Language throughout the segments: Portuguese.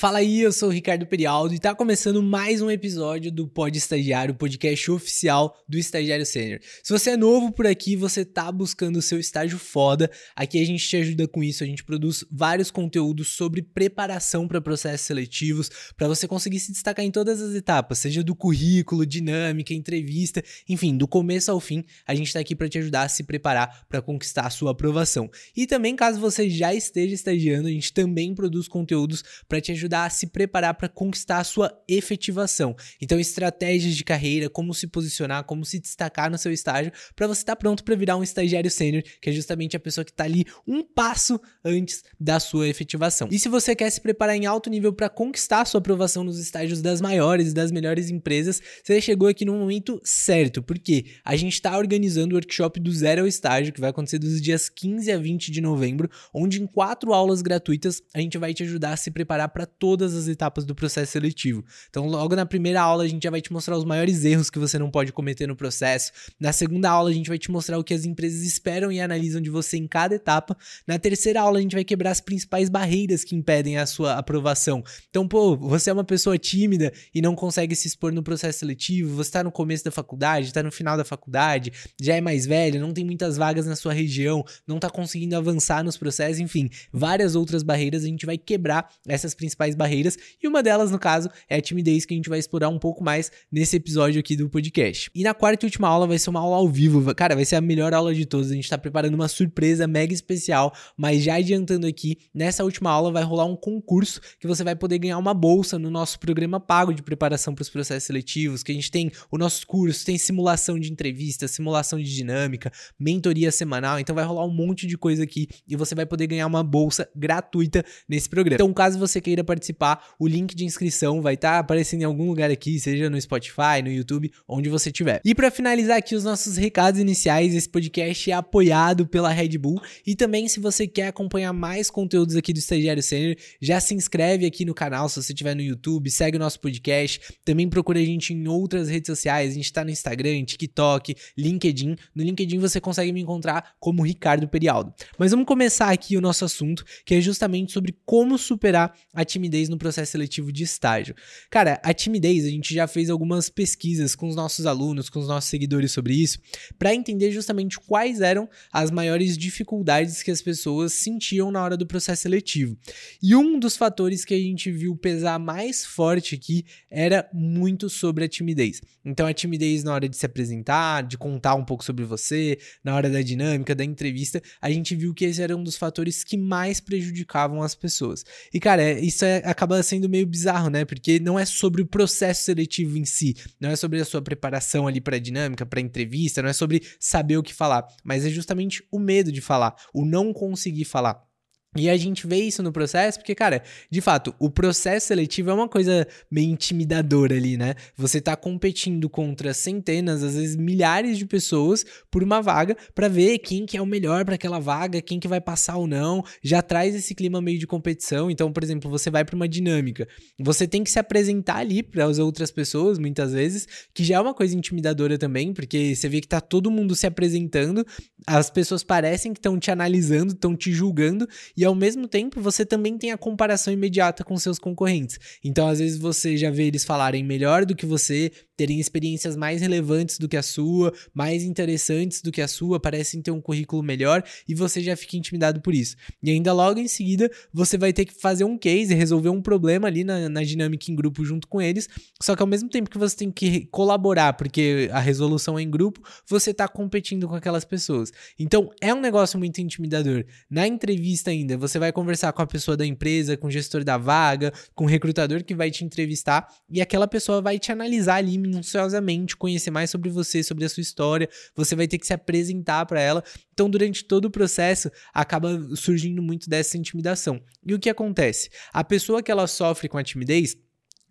Fala aí, eu sou o Ricardo Perialdo e tá começando mais um episódio do Pod Estagiário, podcast oficial do Estagiário Sênior. Se você é novo por aqui, você tá buscando o seu estágio foda, aqui a gente te ajuda com isso, a gente produz vários conteúdos sobre preparação para processos seletivos, para você conseguir se destacar em todas as etapas, seja do currículo, dinâmica, entrevista, enfim, do começo ao fim, a gente tá aqui para te ajudar a se preparar para conquistar a sua aprovação. E também, caso você já esteja estagiando, a gente também produz conteúdos para te ajudar ajudar a se preparar para conquistar a sua efetivação. Então, estratégias de carreira, como se posicionar, como se destacar no seu estágio, para você estar tá pronto para virar um estagiário sênior, que é justamente a pessoa que está ali um passo antes da sua efetivação. E se você quer se preparar em alto nível para conquistar a sua aprovação nos estágios das maiores e das melhores empresas, você chegou aqui no momento certo, porque a gente está organizando o workshop do zero ao estágio, que vai acontecer dos dias 15 a 20 de novembro, onde em quatro aulas gratuitas a gente vai te ajudar a se preparar para todas as etapas do processo seletivo. Então, logo na primeira aula, a gente já vai te mostrar os maiores erros que você não pode cometer no processo. Na segunda aula, a gente vai te mostrar o que as empresas esperam e analisam de você em cada etapa. Na terceira aula, a gente vai quebrar as principais barreiras que impedem a sua aprovação. Então, pô, você é uma pessoa tímida e não consegue se expor no processo seletivo, você está no começo da faculdade, está no final da faculdade, já é mais velho, não tem muitas vagas na sua região, não está conseguindo avançar nos processos, enfim, várias outras barreiras, a gente vai quebrar essas principais principais barreiras, e uma delas, no caso, é a timidez que a gente vai explorar um pouco mais nesse episódio aqui do podcast. E na quarta e última aula vai ser uma aula ao vivo, cara, vai ser a melhor aula de todas. A gente tá preparando uma surpresa mega especial, mas já adiantando aqui, nessa última aula vai rolar um concurso que você vai poder ganhar uma bolsa no nosso programa pago de preparação para os processos seletivos, que a gente tem o nosso curso, tem simulação de entrevista, simulação de dinâmica, mentoria semanal, então vai rolar um monte de coisa aqui e você vai poder ganhar uma bolsa gratuita nesse programa. Então, caso você queira participar participar, o link de inscrição vai estar tá aparecendo em algum lugar aqui, seja no Spotify, no YouTube, onde você tiver. E para finalizar aqui os nossos recados iniciais, esse podcast é apoiado pela Red Bull e também se você quer acompanhar mais conteúdos aqui do Estagiário Sênior, já se inscreve aqui no canal se você estiver no YouTube, segue o nosso podcast, também procura a gente em outras redes sociais, a gente está no Instagram, TikTok, LinkedIn. No LinkedIn você consegue me encontrar como Ricardo Perialdo. Mas vamos começar aqui o nosso assunto, que é justamente sobre como superar a timidez timidez no processo seletivo de estágio. Cara, a timidez, a gente já fez algumas pesquisas com os nossos alunos, com os nossos seguidores sobre isso, para entender justamente quais eram as maiores dificuldades que as pessoas sentiam na hora do processo seletivo. E um dos fatores que a gente viu pesar mais forte aqui era muito sobre a timidez. Então, a timidez na hora de se apresentar, de contar um pouco sobre você, na hora da dinâmica, da entrevista, a gente viu que esse era um dos fatores que mais prejudicavam as pessoas. E, cara, isso é acaba sendo meio bizarro, né? Porque não é sobre o processo seletivo em si, não é sobre a sua preparação ali para dinâmica, para entrevista, não é sobre saber o que falar, mas é justamente o medo de falar, o não conseguir falar. E a gente vê isso no processo, porque, cara, de fato, o processo seletivo é uma coisa meio intimidadora ali, né? Você tá competindo contra centenas, às vezes milhares de pessoas por uma vaga para ver quem que é o melhor para aquela vaga, quem que vai passar ou não. Já traz esse clima meio de competição. Então, por exemplo, você vai para uma dinâmica, você tem que se apresentar ali para as outras pessoas, muitas vezes, que já é uma coisa intimidadora também, porque você vê que tá todo mundo se apresentando, as pessoas parecem que estão te analisando, estão te julgando e ao mesmo tempo você também tem a comparação imediata com seus concorrentes. Então, às vezes você já vê eles falarem melhor do que você, terem experiências mais relevantes do que a sua, mais interessantes do que a sua, parecem ter um currículo melhor e você já fica intimidado por isso. E ainda logo em seguida, você vai ter que fazer um case, resolver um problema ali na, na dinâmica em grupo junto com eles, só que ao mesmo tempo que você tem que colaborar, porque a resolução é em grupo, você está competindo com aquelas pessoas. Então, é um negócio muito intimidador. Na entrevista ainda, ainda. Você vai conversar com a pessoa da empresa, com o gestor da vaga, com o recrutador que vai te entrevistar e aquela pessoa vai te analisar ali minuciosamente, conhecer mais sobre você, sobre a sua história. Você vai ter que se apresentar para ela. Então, durante todo o processo, acaba surgindo muito dessa intimidação. E o que acontece? A pessoa que ela sofre com a timidez,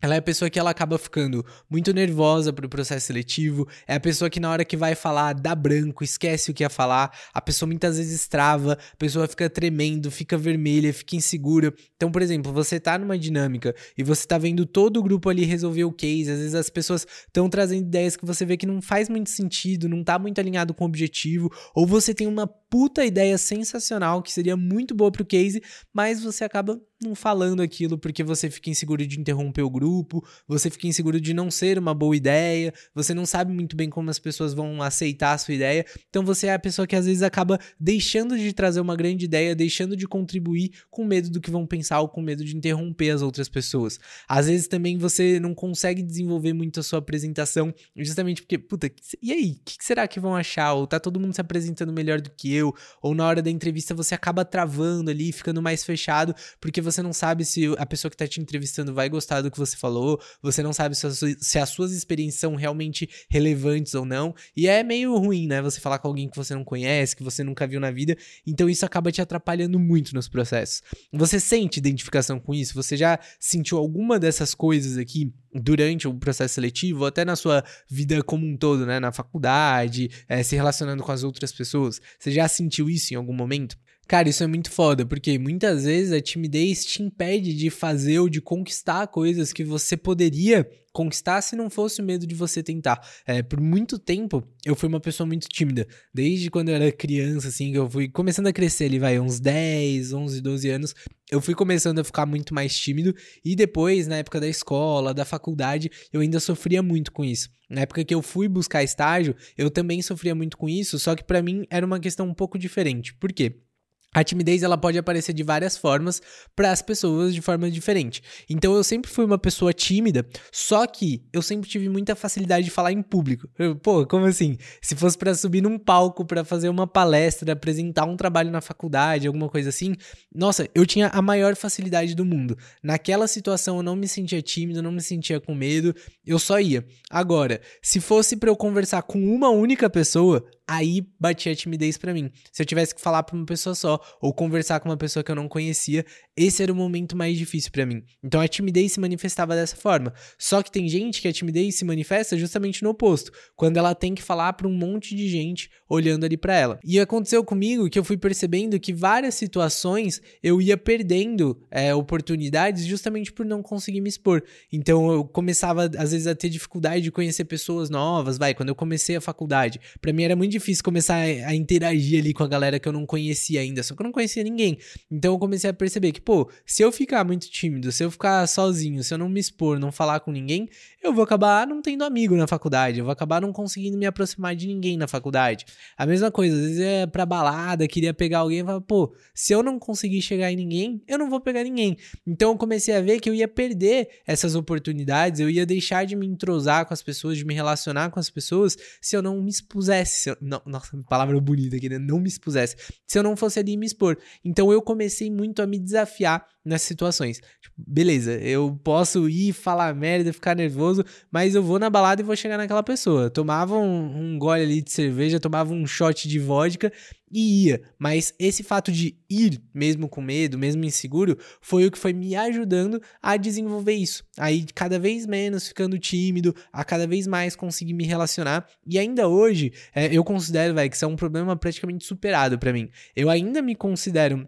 ela é a pessoa que ela acaba ficando muito nervosa pro processo seletivo, é a pessoa que na hora que vai falar dá branco, esquece o que ia falar, a pessoa muitas vezes trava, a pessoa fica tremendo, fica vermelha, fica insegura. Então, por exemplo, você tá numa dinâmica e você tá vendo todo o grupo ali resolver o case, às vezes as pessoas estão trazendo ideias que você vê que não faz muito sentido, não tá muito alinhado com o objetivo, ou você tem uma puta ideia sensacional que seria muito boa pro case, mas você acaba não falando aquilo porque você fica inseguro de interromper o grupo, você fica inseguro de não ser uma boa ideia, você não sabe muito bem como as pessoas vão aceitar a sua ideia. Então você é a pessoa que às vezes acaba deixando de trazer uma grande ideia, deixando de contribuir com medo do que vão pensar ou com medo de interromper as outras pessoas. Às vezes também você não consegue desenvolver muito a sua apresentação, justamente porque, puta, e aí, o que será que vão achar? Ou tá todo mundo se apresentando melhor do que eu? Ou na hora da entrevista você acaba travando ali, ficando mais fechado, porque você não sabe se a pessoa que está te entrevistando vai gostar do que você falou, você não sabe se, se as suas experiências são realmente relevantes ou não. E é meio ruim, né? Você falar com alguém que você não conhece, que você nunca viu na vida. Então isso acaba te atrapalhando muito nos processos. Você sente identificação com isso? Você já sentiu alguma dessas coisas aqui? durante o processo seletivo, até na sua vida como um todo, né? Na faculdade, é, se relacionando com as outras pessoas. Você já sentiu isso em algum momento? Cara, isso é muito foda, porque muitas vezes a timidez te impede de fazer ou de conquistar coisas que você poderia conquistar se não fosse o medo de você tentar. É, por muito tempo, eu fui uma pessoa muito tímida. Desde quando eu era criança, assim, que eu fui começando a crescer ali, vai, uns 10, 11, 12 anos, eu fui começando a ficar muito mais tímido. E depois, na época da escola, da faculdade, eu ainda sofria muito com isso. Na época que eu fui buscar estágio, eu também sofria muito com isso, só que para mim era uma questão um pouco diferente. Por quê? A timidez ela pode aparecer de várias formas para as pessoas de forma diferente. Então eu sempre fui uma pessoa tímida, só que eu sempre tive muita facilidade de falar em público. Eu, pô, como assim? Se fosse para subir num palco para fazer uma palestra, apresentar um trabalho na faculdade, alguma coisa assim, nossa, eu tinha a maior facilidade do mundo. Naquela situação eu não me sentia tímido, não me sentia com medo, eu só ia. Agora, se fosse para eu conversar com uma única pessoa, aí batia a timidez para mim. Se eu tivesse que falar para uma pessoa só ou conversar com uma pessoa que eu não conhecia, esse era o momento mais difícil para mim. Então a timidez se manifestava dessa forma. Só que tem gente que a timidez se manifesta justamente no oposto, quando ela tem que falar para um monte de gente olhando ali para ela. E aconteceu comigo que eu fui percebendo que várias situações eu ia perdendo é, oportunidades justamente por não conseguir me expor. Então eu começava às vezes a ter dificuldade de conhecer pessoas novas, vai, quando eu comecei a faculdade, para mim era muito difícil começar a, interagir ali com a galera que eu não conhecia ainda, só que eu não conhecia ninguém. Então eu comecei a perceber que, pô, se eu ficar muito tímido, se eu ficar sozinho, se eu não me expor, não falar com ninguém, eu vou acabar não tendo amigo na faculdade, eu vou acabar não conseguindo me aproximar de ninguém na faculdade. A mesma coisa, às vezes é pra balada, queria pegar alguém e falar, pô, se eu não conseguir chegar em ninguém, eu não vou pegar ninguém. Então eu comecei a ver que eu ia perder essas oportunidades, eu ia deixar de me entrosar com as pessoas, de me relacionar com as pessoas, se eu não me expusesse. Eu, nossa, palavra bonita aqui, né? Não me expusesse. Se eu não fosse ali me expor. Então eu comecei muito a me desafiar nessas situações. Tipo, beleza, eu posso ir falar merda, ficar nervoso, mas eu vou na balada e vou chegar naquela pessoa. Tomava um, um gole ali de cerveja, tomava um shot de vodka e ia. Mas esse fato de ir, mesmo com medo, mesmo inseguro, foi o que foi me ajudando a desenvolver isso. Aí, cada vez menos ficando tímido, a cada vez mais conseguir me relacionar. E ainda hoje, é, eu considero, véio, que isso é um problema praticamente superado para mim. Eu ainda me considero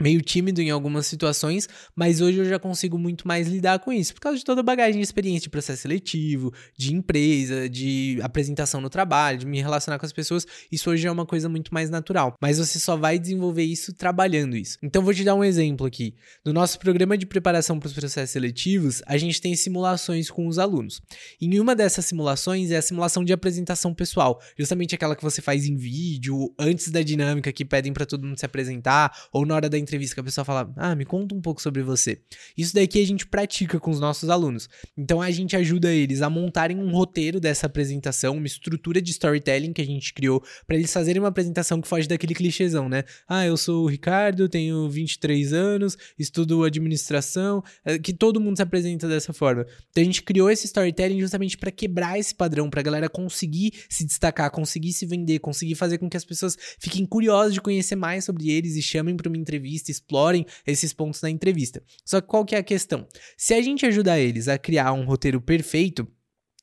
meio tímido em algumas situações, mas hoje eu já consigo muito mais lidar com isso, por causa de toda a bagagem de experiência de processo seletivo, de empresa, de apresentação no trabalho, de me relacionar com as pessoas, isso hoje é uma coisa muito mais natural, mas você só vai desenvolver isso trabalhando isso. Então vou te dar um exemplo aqui. No nosso programa de preparação para os processos seletivos, a gente tem simulações com os alunos. Em uma dessas simulações é a simulação de apresentação pessoal, justamente aquela que você faz em vídeo, antes da dinâmica que pedem para todo mundo se apresentar, ou na hora da entrevista que a pessoa fala: Ah, me conta um pouco sobre você. Isso daqui a gente pratica com os nossos alunos. Então a gente ajuda eles a montarem um roteiro dessa apresentação, uma estrutura de storytelling que a gente criou para eles fazerem uma apresentação que foge daquele clichêzão, né? Ah, eu sou o Ricardo, tenho 23 anos, estudo administração, é, que todo mundo se apresenta dessa forma. Então a gente criou esse storytelling justamente para quebrar esse padrão, para a galera conseguir se destacar, conseguir se vender, conseguir fazer com que as pessoas fiquem curiosas de conhecer mais sobre eles e chamem para uma entrevista entrevista, explorem esses pontos na entrevista. Só que qual que é a questão? Se a gente ajudar eles a criar um roteiro perfeito,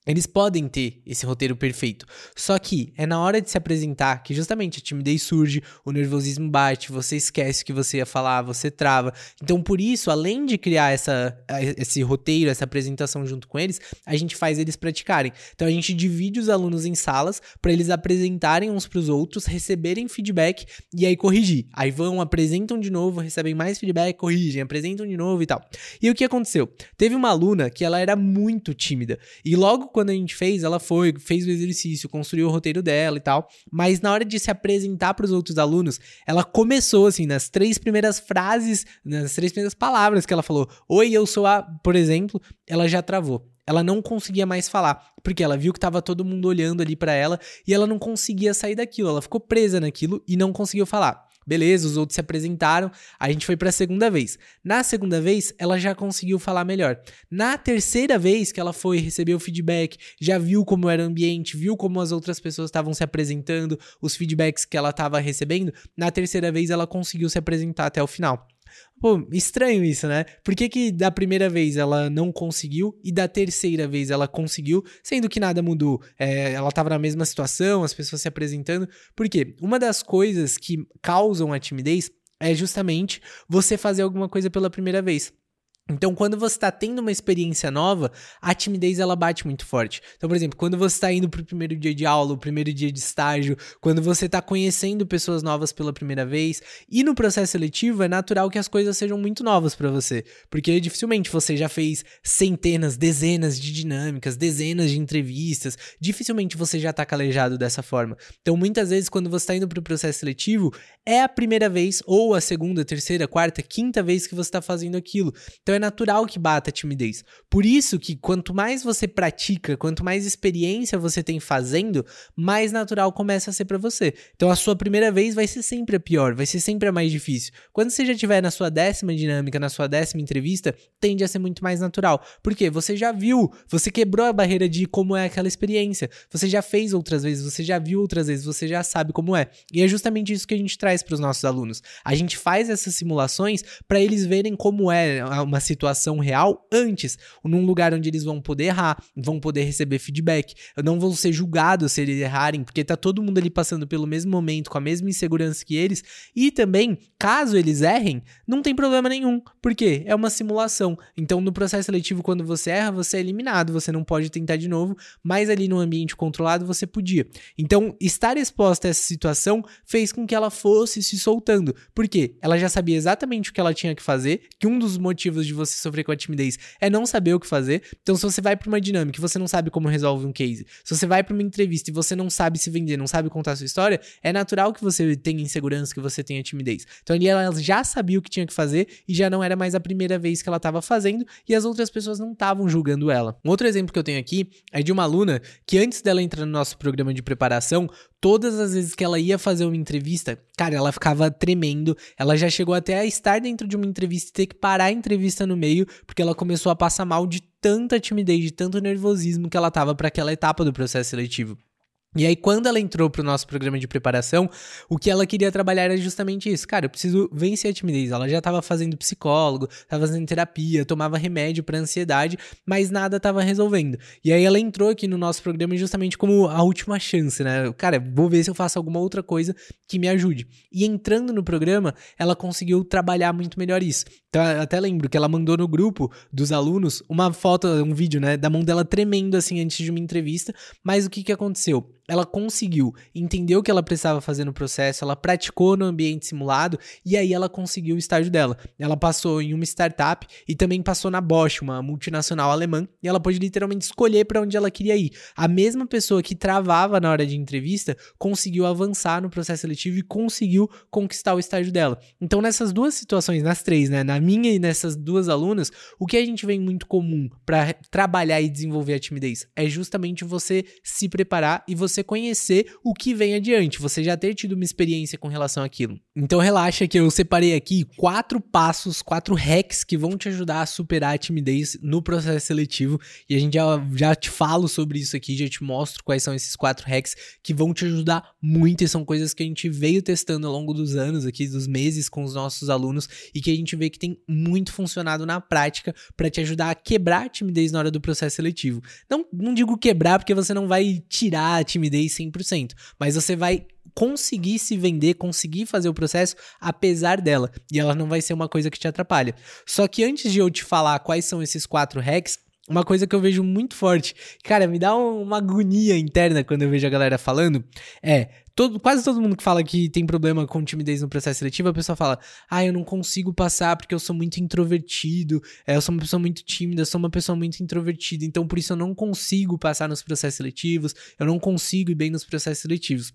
Eles podem ter esse roteiro perfeito. Só que é na hora de se apresentar que justamente a timidez surge, o nervosismo bate, você esquece o que você ia falar, você trava. Então, por isso, além de criar essa, esse roteiro, essa apresentação junto com eles, a gente faz eles praticarem. Então, a gente divide os alunos em salas para eles apresentarem uns para os outros, receberem feedback e aí corrigir. Aí vão, apresentam de novo, recebem mais feedback, corrigem, apresentam de novo e tal. E o que aconteceu? Teve uma aluna que ela era muito tímida e logo quando a gente fez, ela foi, fez o exercício, construiu o roteiro dela e tal. Mas na hora de se apresentar para os outros alunos, ela começou assim, nas três primeiras frases, nas três primeiras palavras que ela falou: Oi, eu sou a, por exemplo, ela já travou ela não conseguia mais falar, porque ela viu que estava todo mundo olhando ali para ela e ela não conseguia sair daquilo, ela ficou presa naquilo e não conseguiu falar. Beleza, os outros se apresentaram, a gente foi para a segunda vez. Na segunda vez, ela já conseguiu falar melhor. Na terceira vez que ela foi receber o feedback, já viu como era o ambiente, viu como as outras pessoas estavam se apresentando, os feedbacks que ela estava recebendo, na terceira vez ela conseguiu se apresentar até o final. Pô, estranho isso, né? Por que, que da primeira vez ela não conseguiu e da terceira vez ela conseguiu, sendo que nada mudou? É, ela estava na mesma situação, as pessoas se apresentando. Por quê? Uma das coisas que causam a timidez é justamente você fazer alguma coisa pela primeira vez. Então, quando você está tendo uma experiência nova, a timidez ela bate muito forte. Então, por exemplo, quando você está indo para o primeiro dia de aula, o primeiro dia de estágio, quando você está conhecendo pessoas novas pela primeira vez, e no processo seletivo é natural que as coisas sejam muito novas para você, porque dificilmente você já fez centenas, dezenas de dinâmicas, dezenas de entrevistas, dificilmente você já está calejado dessa forma. Então, muitas vezes, quando você está indo para o processo seletivo, é a primeira vez, ou a segunda, terceira, quarta, quinta vez que você está fazendo aquilo. Então, então é natural que bata a timidez. Por isso que quanto mais você pratica, quanto mais experiência você tem fazendo, mais natural começa a ser para você. Então a sua primeira vez vai ser sempre a pior, vai ser sempre a mais difícil. Quando você já estiver na sua décima dinâmica, na sua décima entrevista, tende a ser muito mais natural. Porque você já viu, você quebrou a barreira de como é aquela experiência. Você já fez outras vezes, você já viu outras vezes, você já sabe como é. E é justamente isso que a gente traz para os nossos alunos. A gente faz essas simulações para eles verem como é uma situação real antes, num lugar onde eles vão poder errar, vão poder receber feedback, não vão ser julgados se eles errarem, porque tá todo mundo ali passando pelo mesmo momento, com a mesma insegurança que eles, e também, caso eles errem, não tem problema nenhum, porque é uma simulação. Então, no processo seletivo, quando você erra, você é eliminado, você não pode tentar de novo, mas ali no ambiente controlado você podia. Então, estar exposta a essa situação fez com que ela fosse se soltando, porque ela já sabia exatamente o que ela tinha que fazer, que um dos motivos de de você sofrer com a timidez é não saber o que fazer. Então, se você vai para uma dinâmica e você não sabe como resolve um case, se você vai para uma entrevista e você não sabe se vender, não sabe contar a sua história, é natural que você tenha insegurança, que você tenha timidez. Então, ali ela já sabia o que tinha que fazer e já não era mais a primeira vez que ela estava fazendo e as outras pessoas não estavam julgando ela. Um outro exemplo que eu tenho aqui é de uma aluna que antes dela entrar no nosso programa de preparação, todas as vezes que ela ia fazer uma entrevista, cara, ela ficava tremendo. Ela já chegou até a estar dentro de uma entrevista e ter que parar a entrevista no meio, porque ela começou a passar mal de tanta timidez, de tanto nervosismo que ela tava para aquela etapa do processo seletivo. E aí, quando ela entrou pro nosso programa de preparação, o que ela queria trabalhar era justamente isso. Cara, eu preciso vencer a timidez. Ela já estava fazendo psicólogo, estava fazendo terapia, tomava remédio para ansiedade, mas nada estava resolvendo. E aí ela entrou aqui no nosso programa justamente como a última chance, né? Cara, vou ver se eu faço alguma outra coisa que me ajude. E entrando no programa, ela conseguiu trabalhar muito melhor isso. Então, até lembro que ela mandou no grupo dos alunos uma foto, um vídeo, né, da mão dela tremendo assim antes de uma entrevista, mas o que que aconteceu? Ela conseguiu entender o que ela precisava fazer no processo, ela praticou no ambiente simulado e aí ela conseguiu o estágio dela. Ela passou em uma startup e também passou na Bosch, uma multinacional alemã, e ela pôde literalmente escolher para onde ela queria ir. A mesma pessoa que travava na hora de entrevista conseguiu avançar no processo seletivo e conseguiu conquistar o estágio dela. Então, nessas duas situações, nas três, né, na minha e nessas duas alunas, o que a gente vem muito comum para trabalhar e desenvolver a timidez é justamente você se preparar e você conhecer o que vem adiante, você já ter tido uma experiência com relação àquilo. Então relaxa que eu separei aqui quatro passos, quatro hacks que vão te ajudar a superar a timidez no processo seletivo e a gente já, já te falo sobre isso aqui, já te mostro quais são esses quatro hacks que vão te ajudar muito e são coisas que a gente veio testando ao longo dos anos aqui, dos meses com os nossos alunos e que a gente vê que tem muito funcionado na prática para te ajudar a quebrar a timidez na hora do processo seletivo. Não, não digo quebrar porque você não vai tirar a timidez 100%, mas você vai conseguir se vender, conseguir fazer o processo apesar dela. E ela não vai ser uma coisa que te atrapalha. Só que antes de eu te falar quais são esses quatro hacks, uma coisa que eu vejo muito forte, cara, me dá uma agonia interna quando eu vejo a galera falando, é, todo, quase todo mundo que fala que tem problema com timidez no processo seletivo, a pessoa fala, ah, eu não consigo passar porque eu sou muito introvertido, é, eu sou uma pessoa muito tímida, eu sou uma pessoa muito introvertida, então por isso eu não consigo passar nos processos seletivos, eu não consigo ir bem nos processos seletivos.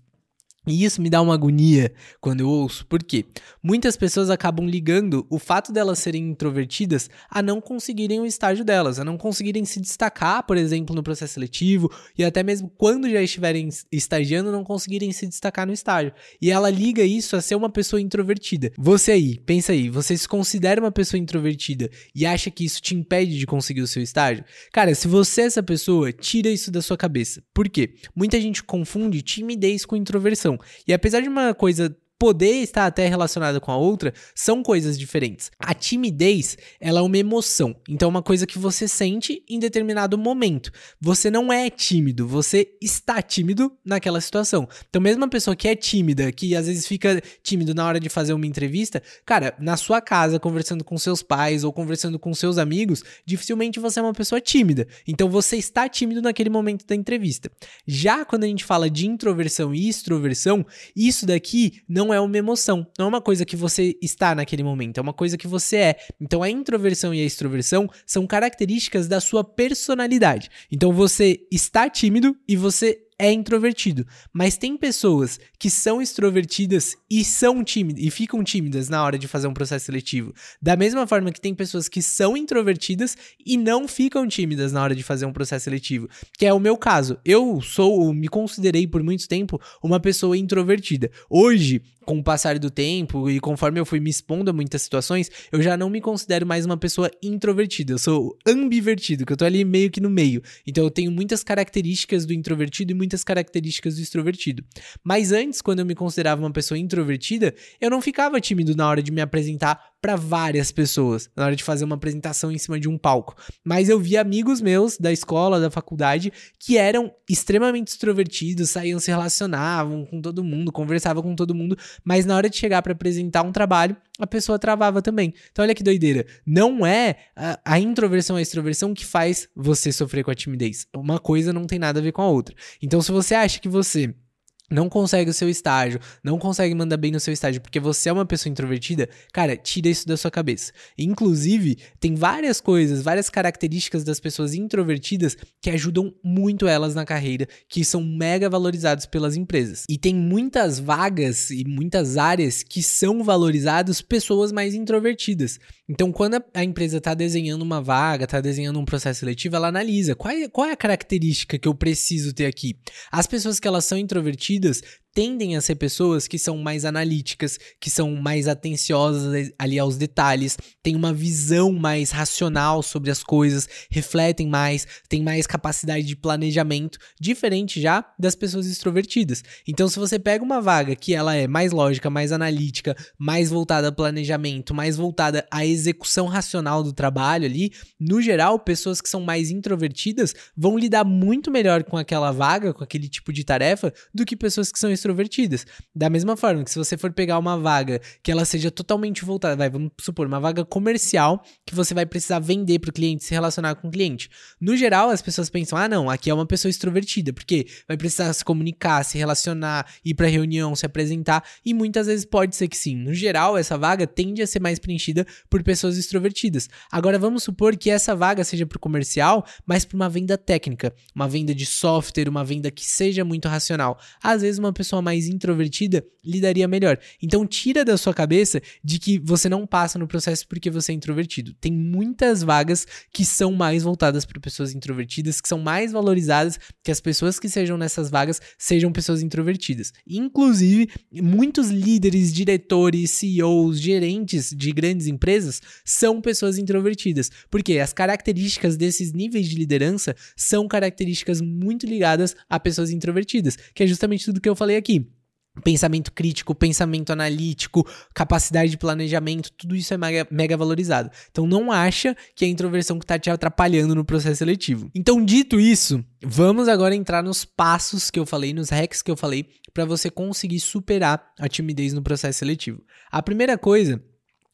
E isso me dá uma agonia quando eu ouço, porque muitas pessoas acabam ligando o fato delas serem introvertidas a não conseguirem o estágio delas, a não conseguirem se destacar, por exemplo, no processo seletivo, e até mesmo quando já estiverem estagiando, não conseguirem se destacar no estágio. E ela liga isso a ser uma pessoa introvertida. Você aí, pensa aí, você se considera uma pessoa introvertida e acha que isso te impede de conseguir o seu estágio? Cara, se você é essa pessoa, tira isso da sua cabeça. Por quê? Muita gente confunde timidez com introversão. E apesar de uma coisa poder estar até relacionada com a outra são coisas diferentes. A timidez, ela é uma emoção, então é uma coisa que você sente em determinado momento. Você não é tímido, você está tímido naquela situação. Então mesmo uma pessoa que é tímida, que às vezes fica tímido na hora de fazer uma entrevista, cara, na sua casa conversando com seus pais ou conversando com seus amigos, dificilmente você é uma pessoa tímida. Então você está tímido naquele momento da entrevista. Já quando a gente fala de introversão e extroversão, isso daqui não não é uma emoção, não é uma coisa que você está naquele momento, é uma coisa que você é. Então a introversão e a extroversão são características da sua personalidade. Então você está tímido e você é introvertido, mas tem pessoas que são extrovertidas e são tímidas e ficam tímidas na hora de fazer um processo seletivo. Da mesma forma que tem pessoas que são introvertidas e não ficam tímidas na hora de fazer um processo seletivo, que é o meu caso. Eu sou, me considerei por muito tempo uma pessoa introvertida. Hoje, com o passar do tempo e conforme eu fui me expondo a muitas situações, eu já não me considero mais uma pessoa introvertida. Eu sou ambivertido, que eu tô ali meio que no meio. Então eu tenho muitas características do introvertido e muitas características do extrovertido. Mas antes, quando eu me considerava uma pessoa introvertida, eu não ficava tímido na hora de me apresentar para várias pessoas na hora de fazer uma apresentação em cima de um palco. Mas eu vi amigos meus da escola, da faculdade, que eram extremamente extrovertidos, saíam, se relacionavam com todo mundo, conversavam com todo mundo, mas na hora de chegar para apresentar um trabalho, a pessoa travava também. Então olha que doideira. Não é a, a introversão a extroversão que faz você sofrer com a timidez. Uma coisa não tem nada a ver com a outra. Então se você acha que você não consegue o seu estágio, não consegue mandar bem no seu estágio porque você é uma pessoa introvertida, cara, tira isso da sua cabeça. Inclusive, tem várias coisas, várias características das pessoas introvertidas que ajudam muito elas na carreira, que são mega valorizados pelas empresas. E tem muitas vagas e muitas áreas que são valorizados pessoas mais introvertidas. Então, quando a empresa está desenhando uma vaga, está desenhando um processo seletivo, ela analisa qual é, qual é a característica que eu preciso ter aqui. As pessoas que elas são introvertidas vieles. Tendem a ser pessoas que são mais analíticas, que são mais atenciosas ali aos detalhes, têm uma visão mais racional sobre as coisas, refletem mais, têm mais capacidade de planejamento, diferente já das pessoas extrovertidas. Então, se você pega uma vaga que ela é mais lógica, mais analítica, mais voltada a planejamento, mais voltada à execução racional do trabalho ali, no geral, pessoas que são mais introvertidas vão lidar muito melhor com aquela vaga, com aquele tipo de tarefa, do que pessoas que são extrovertidas. Da mesma forma que se você for pegar uma vaga que ela seja totalmente voltada, vai, vamos supor, uma vaga comercial que você vai precisar vender para o cliente, se relacionar com o cliente. No geral, as pessoas pensam: "Ah, não, aqui é uma pessoa extrovertida", porque vai precisar se comunicar, se relacionar, ir para reunião, se apresentar, e muitas vezes pode ser que sim. No geral, essa vaga tende a ser mais preenchida por pessoas extrovertidas. Agora vamos supor que essa vaga seja para o comercial, mas para uma venda técnica, uma venda de software, uma venda que seja muito racional. Às vezes uma pessoa pessoa mais introvertida lidaria melhor. Então tira da sua cabeça de que você não passa no processo porque você é introvertido. Tem muitas vagas que são mais voltadas para pessoas introvertidas, que são mais valorizadas que as pessoas que sejam nessas vagas sejam pessoas introvertidas. Inclusive, muitos líderes, diretores, CEOs, gerentes de grandes empresas são pessoas introvertidas, porque as características desses níveis de liderança são características muito ligadas a pessoas introvertidas, que é justamente tudo que eu falei aqui. Pensamento crítico, pensamento analítico, capacidade de planejamento, tudo isso é mega, mega, valorizado. Então não acha que é a introversão que está te atrapalhando no processo seletivo. Então, dito isso, vamos agora entrar nos passos que eu falei, nos hacks que eu falei, para você conseguir superar a timidez no processo seletivo. A primeira coisa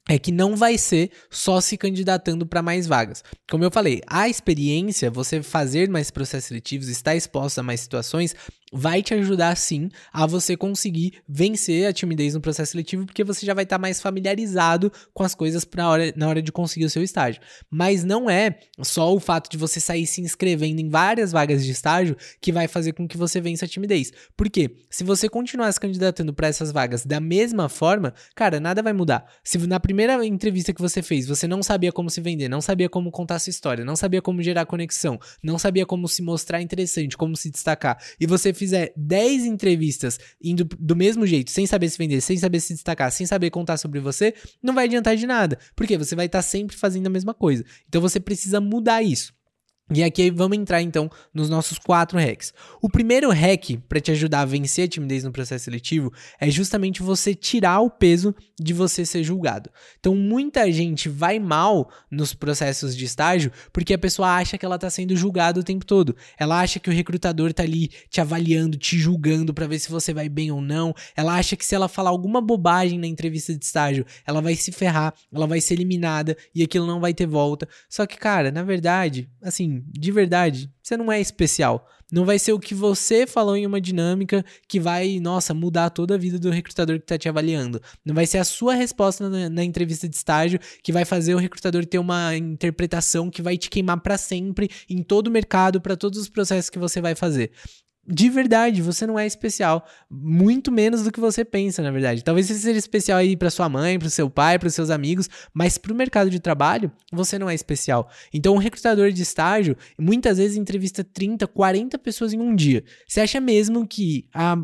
é que não vai ser só se candidatando para mais vagas. Como eu falei, a experiência, você fazer mais processos seletivos, estar exposto a mais situações, vai te ajudar sim a você conseguir vencer a timidez no processo seletivo, porque você já vai estar tá mais familiarizado com as coisas pra hora, na hora de conseguir o seu estágio. Mas não é só o fato de você sair se inscrevendo em várias vagas de estágio que vai fazer com que você vença a timidez. Porque se você continuar se candidatando para essas vagas da mesma forma, cara, nada vai mudar. Se na primeira entrevista que você fez, você não sabia como se vender, não sabia como contar sua história, não sabia como gerar conexão, não sabia como se mostrar interessante, como se destacar, e você fizer 10 entrevistas indo do mesmo jeito, sem saber se vender, sem saber se destacar, sem saber contar sobre você, não vai adiantar de nada. Porque você vai estar sempre fazendo a mesma coisa. Então você precisa mudar isso. E aqui vamos entrar então nos nossos quatro hacks. O primeiro hack para te ajudar a vencer a timidez no processo seletivo é justamente você tirar o peso de você ser julgado. Então muita gente vai mal nos processos de estágio porque a pessoa acha que ela está sendo julgada o tempo todo. Ela acha que o recrutador está ali te avaliando, te julgando para ver se você vai bem ou não. Ela acha que se ela falar alguma bobagem na entrevista de estágio, ela vai se ferrar, ela vai ser eliminada e aquilo não vai ter volta. Só que cara, na verdade, assim de verdade, você não é especial. Não vai ser o que você falou em uma dinâmica que vai, nossa, mudar toda a vida do recrutador que está te avaliando. Não vai ser a sua resposta na, na, entrevista de estágio que vai fazer o recrutador ter uma interpretação que vai te queimar para sempre em todo o mercado, para todos os processos que você vai fazer de verdade, você não é especial. Muito menos do que você pensa, na verdade. Talvez você seja especial aí para sua mãe, para seu pai, para seus amigos, mas para o mercado de trabalho, você não é especial. Então, um recrutador de estágio muitas vezes entrevista 30, 40 pessoas em um dia. Você acha mesmo que a,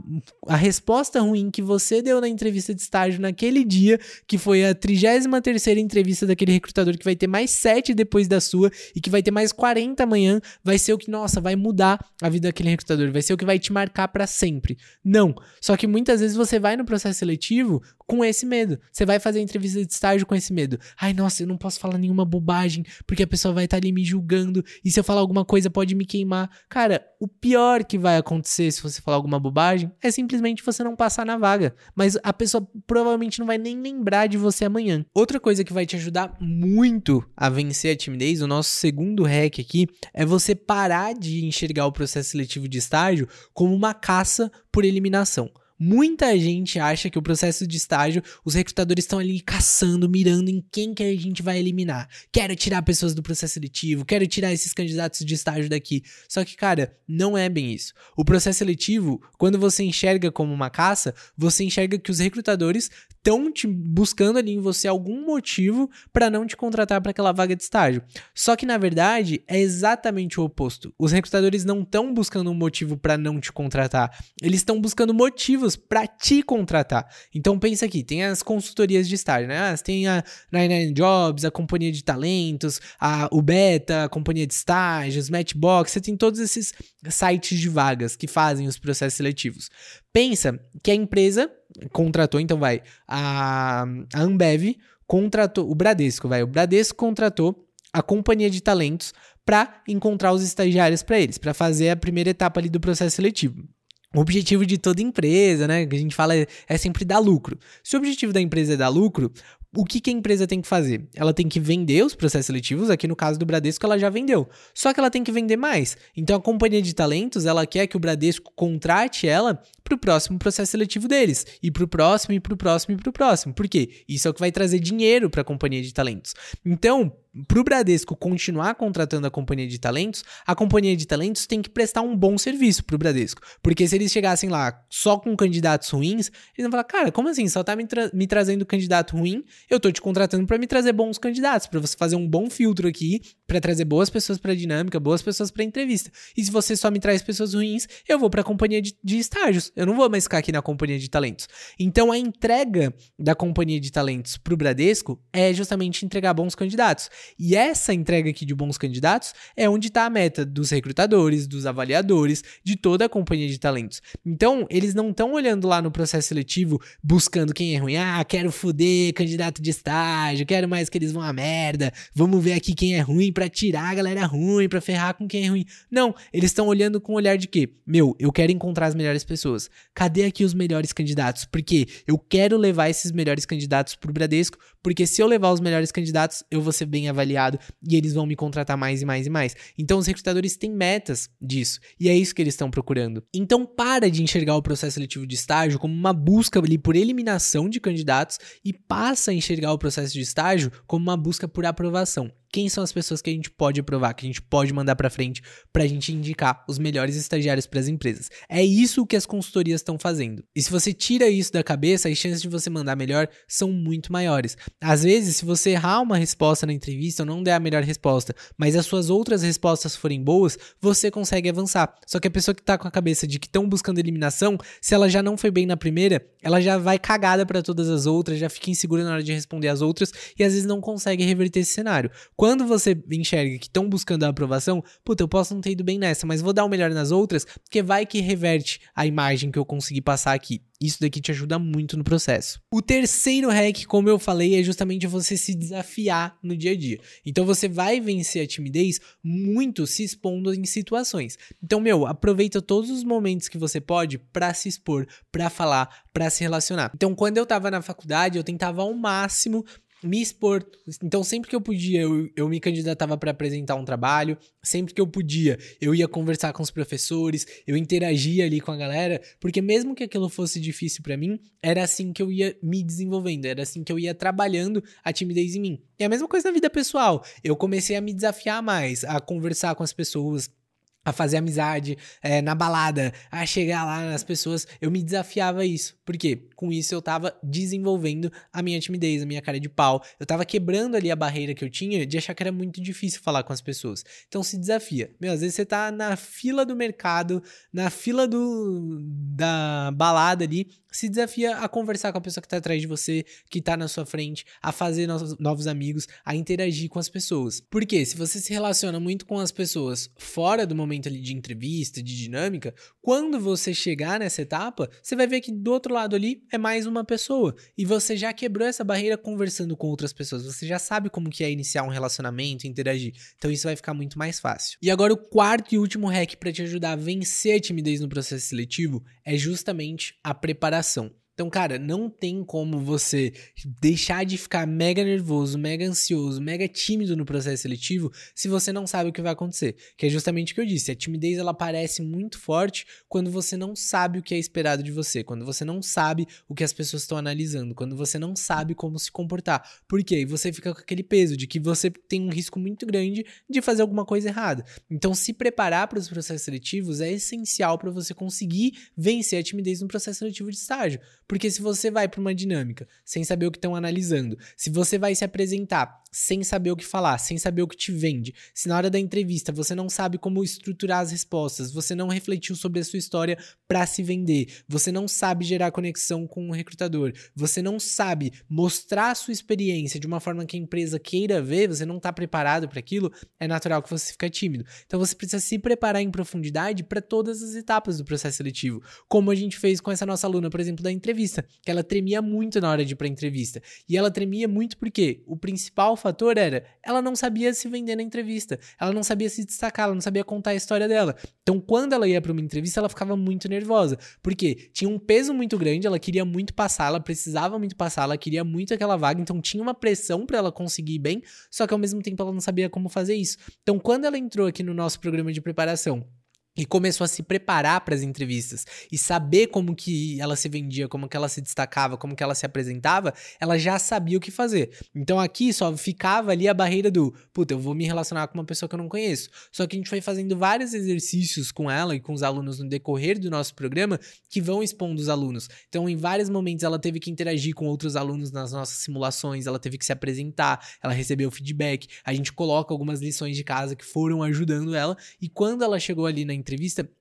a resposta ruim que você deu na entrevista de estágio naquele dia, que foi a 33 entrevista daquele recrutador, que vai ter mais 7 depois da sua e que vai ter mais 40 amanhã, vai ser o que, nossa, vai mudar a vida daquele recrutador, vai ser o que vai te marcar para sempre. Não. Só que muitas vezes você vai no processo seletivo com esse medo. Você vai fazer entrevista de estágio com esse medo. Ai, nossa, eu não posso falar nenhuma bobagem, porque a pessoa vai estar tá ali me julgando, e se eu falar alguma coisa pode me queimar. Cara, o pior que vai acontecer se você falar alguma bobagem é simplesmente você não passar na vaga. Mas a pessoa provavelmente não vai nem lembrar de você amanhã. Outra coisa que vai te ajudar muito a vencer a timidez, o nosso segundo hack aqui, é você parar de enxergar o processo seletivo de estágio como uma caça por eliminação. Muita gente acha que o processo de estágio, os recrutadores estão ali caçando, mirando em quem que a gente vai eliminar. Quero tirar pessoas do processo seletivo, quero tirar esses candidatos de estágio daqui. Só que, cara, não é bem isso. O processo seletivo, quando você enxerga como uma caça, você enxerga que os recrutadores estão te buscando ali em você algum motivo para não te contratar para aquela vaga de estágio. Só que na verdade é exatamente o oposto. Os recrutadores não estão buscando um motivo para não te contratar, eles estão buscando motivos para te contratar. Então pensa aqui, tem as consultorias de estágio, né? Ah, tem a 99 Jobs, a companhia de talentos, a o Beta, a companhia de estágios, Matchbox, você tem todos esses sites de vagas que fazem os processos seletivos. Pensa que a empresa contratou, então vai, a, a Ambev contratou, o Bradesco, vai, o Bradesco contratou a companhia de talentos para encontrar os estagiários para eles, para fazer a primeira etapa ali do processo seletivo. O objetivo de toda empresa, né, que a gente fala é, é sempre dar lucro. Se o objetivo da empresa é dar lucro, o que, que, a empresa tem que fazer? Ela tem que vender os processos seletivos, aqui no caso do Bradesco ela já vendeu. Só que ela tem que vender mais. Então a companhia de talentos, ela quer que o Bradesco contrate ela para o próximo processo seletivo deles, e para o próximo, e para o próximo, e para o próximo. Por quê? Isso é o que vai trazer dinheiro para a companhia de talentos. Então, pro Bradesco continuar contratando a companhia de talentos, a companhia de talentos tem que prestar um bom serviço pro Bradesco. Porque se eles chegassem lá só com candidatos ruins, eles vão falar, cara, como assim? Só tá me, tra me trazendo candidato ruim, eu tô te contratando para me trazer bons candidatos, para você fazer um bom filtro aqui, para trazer boas pessoas pra dinâmica, boas pessoas pra entrevista. E se você só me traz pessoas ruins, eu vou pra companhia de, de estágios. Eu não vou mais ficar aqui na companhia de talentos. Então a entrega da companhia de talentos pro Bradesco é justamente entregar bons candidatos. E essa entrega aqui de bons candidatos é onde está a meta dos recrutadores, dos avaliadores, de toda a companhia de talentos. Então, eles não estão olhando lá no processo seletivo buscando quem é ruim. Ah, quero foder candidato de estágio, quero mais que eles vão a merda. Vamos ver aqui quem é ruim para tirar a galera ruim, para ferrar com quem é ruim. Não, eles estão olhando com o olhar de quê? Meu, eu quero encontrar as melhores pessoas. Cadê aqui os melhores candidatos? Porque eu quero levar esses melhores candidatos pro Bradesco, porque se eu levar os melhores candidatos, eu vou ser bem avaliado e eles vão me contratar mais e mais e mais. Então os recrutadores têm metas disso e é isso que eles estão procurando. Então para de enxergar o processo seletivo de estágio como uma busca ali por eliminação de candidatos e passa a enxergar o processo de estágio como uma busca por aprovação quem são as pessoas que a gente pode aprovar, que a gente pode mandar para frente para a gente indicar os melhores estagiários para as empresas. É isso que as consultorias estão fazendo. E se você tira isso da cabeça, as chances de você mandar melhor são muito maiores. Às vezes, se você errar uma resposta na entrevista ou não der a melhor resposta, mas as suas outras respostas forem boas, você consegue avançar. Só que a pessoa que está com a cabeça de que estão buscando eliminação, se ela já não foi bem na primeira, ela já vai cagada para todas as outras, já fica insegura na hora de responder as outras e às vezes não consegue reverter esse cenário. Quando você enxerga que estão buscando a aprovação, puta, eu posso não ter ido bem nessa, mas vou dar o melhor nas outras, porque vai que reverte a imagem que eu consegui passar aqui. Isso daqui te ajuda muito no processo. O terceiro hack, como eu falei, é justamente você se desafiar no dia a dia. Então você vai vencer a timidez muito se expondo em situações. Então, meu, aproveita todos os momentos que você pode para se expor, para falar, para se relacionar. Então, quando eu tava na faculdade, eu tentava ao máximo me expor. Então, sempre que eu podia, eu, eu me candidatava para apresentar um trabalho. Sempre que eu podia, eu ia conversar com os professores, eu interagia ali com a galera, porque mesmo que aquilo fosse difícil para mim, era assim que eu ia me desenvolvendo, era assim que eu ia trabalhando a timidez em mim. E a mesma coisa na vida pessoal. Eu comecei a me desafiar mais, a conversar com as pessoas, a fazer amizade é, na balada, a chegar lá nas pessoas, eu me desafiava a isso. Por quê? Com isso eu tava desenvolvendo a minha timidez, a minha cara de pau. Eu tava quebrando ali a barreira que eu tinha de achar que era muito difícil falar com as pessoas. Então se desafia. Meu, às vezes você tá na fila do mercado, na fila do da balada ali, se desafia a conversar com a pessoa que tá atrás de você, que tá na sua frente, a fazer novos, novos amigos, a interagir com as pessoas. Porque se você se relaciona muito com as pessoas fora do momento ali de entrevista, de dinâmica, quando você chegar nessa etapa, você vai ver que do outro lado ali é mais uma pessoa e você já quebrou essa barreira conversando com outras pessoas. Você já sabe como que é iniciar um relacionamento, interagir. Então isso vai ficar muito mais fácil. E agora o quarto e último hack para te ajudar a vencer a timidez no processo seletivo é justamente a preparação. Então, cara, não tem como você deixar de ficar mega nervoso, mega ansioso, mega tímido no processo seletivo se você não sabe o que vai acontecer. Que é justamente o que eu disse. A timidez ela parece muito forte quando você não sabe o que é esperado de você, quando você não sabe o que as pessoas estão analisando, quando você não sabe como se comportar. Por quê? E você fica com aquele peso de que você tem um risco muito grande de fazer alguma coisa errada. Então, se preparar para os processos seletivos é essencial para você conseguir vencer a timidez no processo seletivo de estágio. Porque se você vai para uma dinâmica sem saber o que estão analisando, se você vai se apresentar sem saber o que falar, sem saber o que te vende, se na hora da entrevista você não sabe como estruturar as respostas, você não refletiu sobre a sua história para se vender, você não sabe gerar conexão com o recrutador, você não sabe mostrar a sua experiência de uma forma que a empresa queira ver, você não está preparado para aquilo, é natural que você fique tímido. Então você precisa se preparar em profundidade para todas as etapas do processo seletivo, como a gente fez com essa nossa aluna, por exemplo, da entrevista entrevista, que ela tremia muito na hora de ir pra entrevista. E ela tremia muito porque o principal fator era ela não sabia se vender na entrevista, ela não sabia se destacar, ela não sabia contar a história dela. Então, quando ela ia para uma entrevista, ela ficava muito nervosa, porque tinha um peso muito grande, ela queria muito passar, ela precisava muito passar, ela queria muito aquela vaga, então tinha uma pressão para ela conseguir bem, só que ao mesmo tempo ela não sabia como fazer isso. Então, quando ela entrou aqui no nosso programa de preparação, e começou a se preparar para as entrevistas e saber como que ela se vendia, como que ela se destacava, como que ela se apresentava, ela já sabia o que fazer. Então aqui só ficava ali a barreira do, puta, eu vou me relacionar com uma pessoa que eu não conheço. Só que a gente foi fazendo vários exercícios com ela e com os alunos no decorrer do nosso programa que vão expondo os alunos. Então em vários momentos ela teve que interagir com outros alunos nas nossas simulações, ela teve que se apresentar, ela recebeu feedback, a gente coloca algumas lições de casa que foram ajudando ela e quando ela chegou ali na entrevista,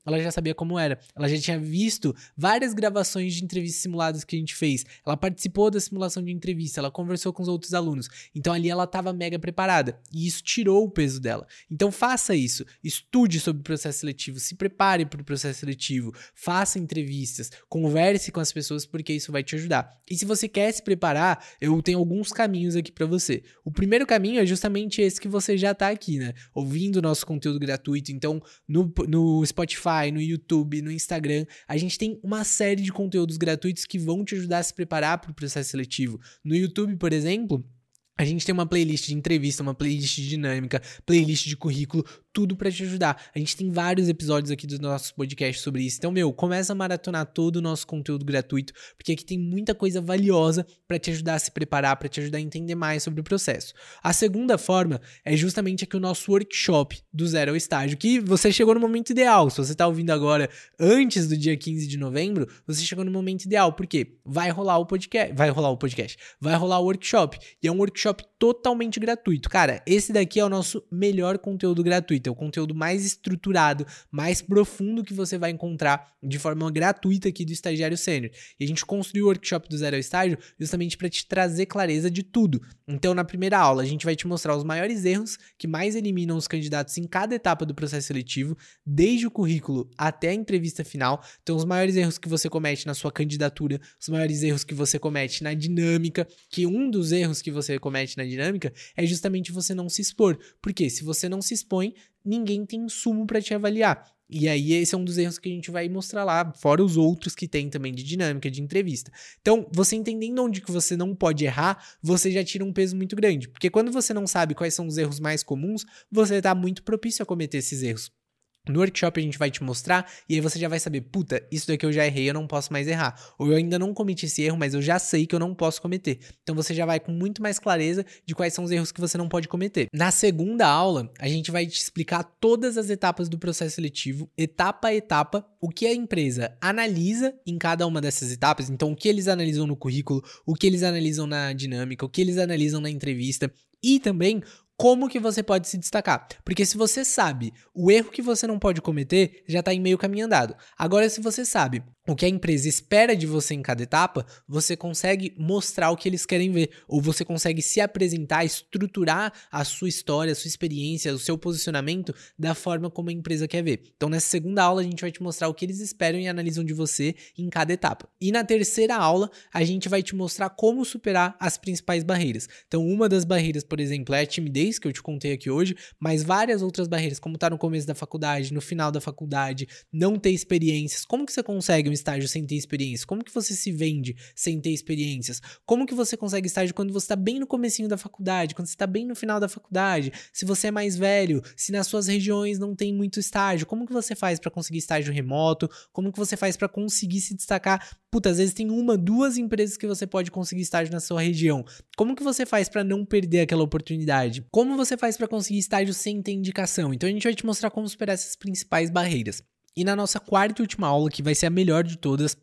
ela já sabia como era. Ela já tinha visto várias gravações de entrevistas simuladas que a gente fez. Ela participou da simulação de entrevista, ela conversou com os outros alunos. Então ali ela estava mega preparada. E isso tirou o peso dela. Então faça isso. Estude sobre o processo seletivo, se prepare para o processo seletivo, faça entrevistas, converse com as pessoas porque isso vai te ajudar. E se você quer se preparar, eu tenho alguns caminhos aqui para você. O primeiro caminho é justamente esse que você já está aqui, né? Ouvindo o nosso conteúdo gratuito. Então, no, no Spotify, no YouTube, no Instagram, a gente tem uma série de conteúdos gratuitos que vão te ajudar a se preparar para o processo seletivo. No YouTube, por exemplo, a gente tem uma playlist de entrevista, uma playlist de dinâmica, playlist de currículo, tudo para te ajudar. A gente tem vários episódios aqui do nosso podcast sobre isso. Então, meu, começa a maratonar todo o nosso conteúdo gratuito, porque aqui tem muita coisa valiosa para te ajudar a se preparar, para te ajudar a entender mais sobre o processo. A segunda forma é justamente aqui o nosso workshop do zero ao estágio, que você chegou no momento ideal. Se você está ouvindo agora antes do dia 15 de novembro, você chegou no momento ideal, porque vai rolar o podcast, vai rolar o podcast, vai rolar o workshop, e é um workshop shop totalmente gratuito. Cara, esse daqui é o nosso melhor conteúdo gratuito, é o conteúdo mais estruturado, mais profundo que você vai encontrar de forma gratuita aqui do Estagiário Sênior. E a gente construiu o workshop do Zero ao Estágio justamente para te trazer clareza de tudo. Então, na primeira aula, a gente vai te mostrar os maiores erros que mais eliminam os candidatos em cada etapa do processo seletivo, desde o currículo até a entrevista final. Então, os maiores erros que você comete na sua candidatura, os maiores erros que você comete na dinâmica, que um dos erros que você comete na dinâmica é justamente você não se expor. Porque se você não se expõe, ninguém tem insumo para te avaliar. E aí, esse é um dos erros que a gente vai mostrar lá, fora os outros que tem também de dinâmica, de entrevista. Então, você entendendo onde que você não pode errar, você já tira um peso muito grande. Porque quando você não sabe quais são os erros mais comuns, você está muito propício a cometer esses erros. No workshop a gente vai te mostrar e aí você já vai saber, puta, isso daqui eu já errei, eu não posso mais errar. Ou eu ainda não cometi esse erro, mas eu já sei que eu não posso cometer. Então você já vai com muito mais clareza de quais são os erros que você não pode cometer. Na segunda aula, a gente vai te explicar todas as etapas do processo seletivo, etapa a etapa, o que a empresa analisa em cada uma dessas etapas. Então, o que eles analisam no currículo, o que eles analisam na dinâmica, o que eles analisam na entrevista e também como que você pode se destacar. Porque se você sabe o erro que você não pode cometer, já está em meio caminho andado. Agora, se você sabe o que a empresa espera de você em cada etapa, você consegue mostrar o que eles querem ver, ou você consegue se apresentar, estruturar a sua história, a sua experiência, o seu posicionamento da forma como a empresa quer ver. Então, nessa segunda aula, a gente vai te mostrar o que eles esperam e analisam de você em cada etapa. E na terceira aula, a gente vai te mostrar como superar as principais barreiras. Então, uma das barreiras, por exemplo, é a timidez, que eu te contei aqui hoje, mas várias outras barreiras, como estar tá no começo da faculdade, no final da faculdade, não ter experiências. Como que você consegue um estágio sem ter experiência? Como que você se vende sem ter experiências? Como que você consegue estágio quando você está bem no comecinho da faculdade, quando você está bem no final da faculdade? Se você é mais velho, se nas suas regiões não tem muito estágio, como que você faz para conseguir estágio remoto? Como que você faz para conseguir se destacar? Puta, às vezes tem uma, duas empresas que você pode conseguir estágio na sua região. Como que você faz para não perder aquela oportunidade? Como você faz para conseguir estágio sem ter indicação? Então a gente vai te mostrar como superar essas principais barreiras. E na nossa quarta e última aula, que vai ser a melhor de todas,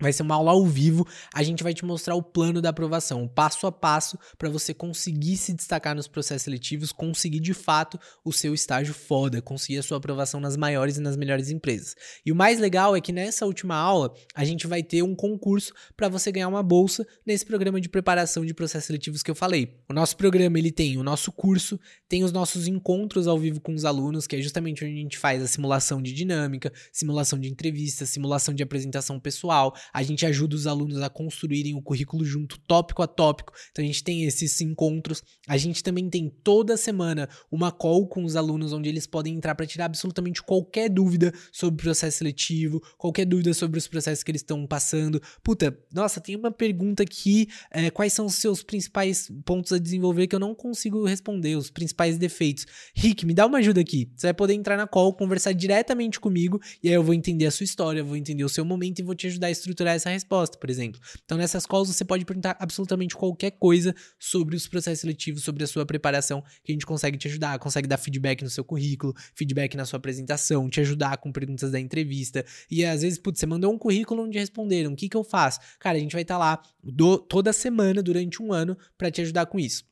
Vai ser uma aula ao vivo, a gente vai te mostrar o plano da aprovação, o passo a passo para você conseguir se destacar nos processos seletivos, conseguir de fato o seu estágio foda, conseguir a sua aprovação nas maiores e nas melhores empresas. E o mais legal é que nessa última aula a gente vai ter um concurso para você ganhar uma bolsa nesse programa de preparação de processos seletivos que eu falei. O nosso programa ele tem o nosso curso, tem os nossos encontros ao vivo com os alunos, que é justamente onde a gente faz a simulação de dinâmica, simulação de entrevista, simulação de apresentação pessoal A gente ajuda os alunos a construírem o currículo junto, tópico a tópico. Então a gente tem esses encontros. A gente também tem toda semana uma call com os alunos onde eles podem entrar para tirar absolutamente qualquer dúvida sobre o processo seletivo, qualquer dúvida sobre os processos que eles estão passando. Puta, nossa, tem uma pergunta aqui: é, quais são os seus principais pontos a desenvolver que eu não consigo responder, os principais defeitos? Rick, me dá uma ajuda aqui. Você vai poder entrar na call, conversar diretamente comigo e aí eu vou entender a sua história, vou entender o seu momento e vou te ajudar a estruturar essa resposta, por exemplo. Então, nessas calls, você pode perguntar absolutamente qualquer coisa sobre os processos seletivos, sobre a sua preparação, que a gente consegue te ajudar, consegue dar feedback no seu currículo, feedback na sua apresentação, te ajudar com perguntas da entrevista. E às vezes, putz, você mandou um currículo onde responderam, o que, que eu faço? Cara, a gente vai estar tá lá do, toda semana durante um ano para te ajudar com isso.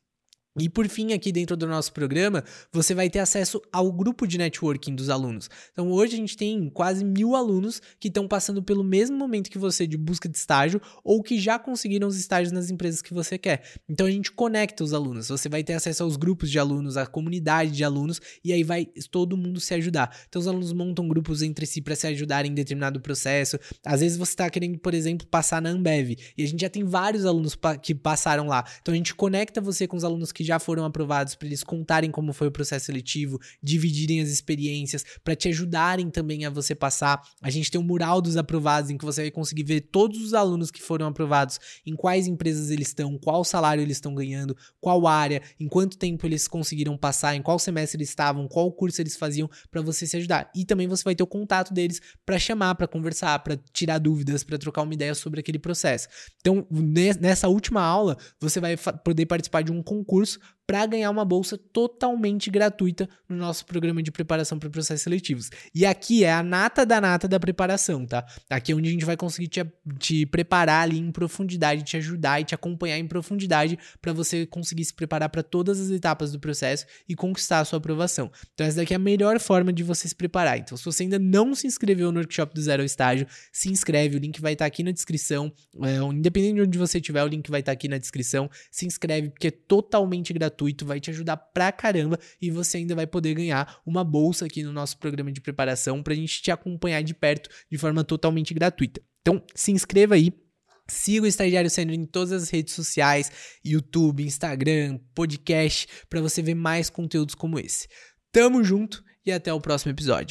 E por fim, aqui dentro do nosso programa, você vai ter acesso ao grupo de networking dos alunos. Então, hoje a gente tem quase mil alunos que estão passando pelo mesmo momento que você de busca de estágio ou que já conseguiram os estágios nas empresas que você quer. Então, a gente conecta os alunos. Você vai ter acesso aos grupos de alunos, à comunidade de alunos e aí vai todo mundo se ajudar. Então, os alunos montam grupos entre si para se ajudarem em determinado processo. Às vezes, você está querendo, por exemplo, passar na Ambev e a gente já tem vários alunos que passaram lá. Então, a gente conecta você com os alunos que já foram aprovados para eles contarem como foi o processo seletivo, dividirem as experiências, para te ajudarem também a você passar. A gente tem um mural dos aprovados em que você vai conseguir ver todos os alunos que foram aprovados, em quais empresas eles estão, qual salário eles estão ganhando, qual área, em quanto tempo eles conseguiram passar, em qual semestre eles estavam, qual curso eles faziam para você se ajudar. E também você vai ter o contato deles para chamar, para conversar, para tirar dúvidas, para trocar uma ideia sobre aquele processo. Então, nessa última aula, você vai poder participar de um concurso para ganhar uma bolsa totalmente gratuita no nosso programa de preparação para processos seletivos. E aqui é a nata da nata da preparação, tá? Aqui é onde a gente vai conseguir te, te preparar ali em profundidade, te ajudar e te acompanhar em profundidade para você conseguir se preparar para todas as etapas do processo e conquistar a sua aprovação. Então essa daqui é a melhor forma de você se preparar. Então se você ainda não se inscreveu no workshop do zero ao estágio, se inscreve, o link vai estar tá aqui na descrição. É, independente de onde você estiver, o link vai estar tá aqui na descrição. Se inscreve porque é totalmente gratuito gratuito, vai te ajudar pra caramba e você ainda vai poder ganhar uma bolsa aqui no nosso programa de preparação pra gente te acompanhar de perto de forma totalmente gratuita. Então, se inscreva aí. Siga o Estagiário Sênior em todas as redes sociais, YouTube, Instagram, podcast, para você ver mais conteúdos como esse. Tamo junto e até o próximo episódio.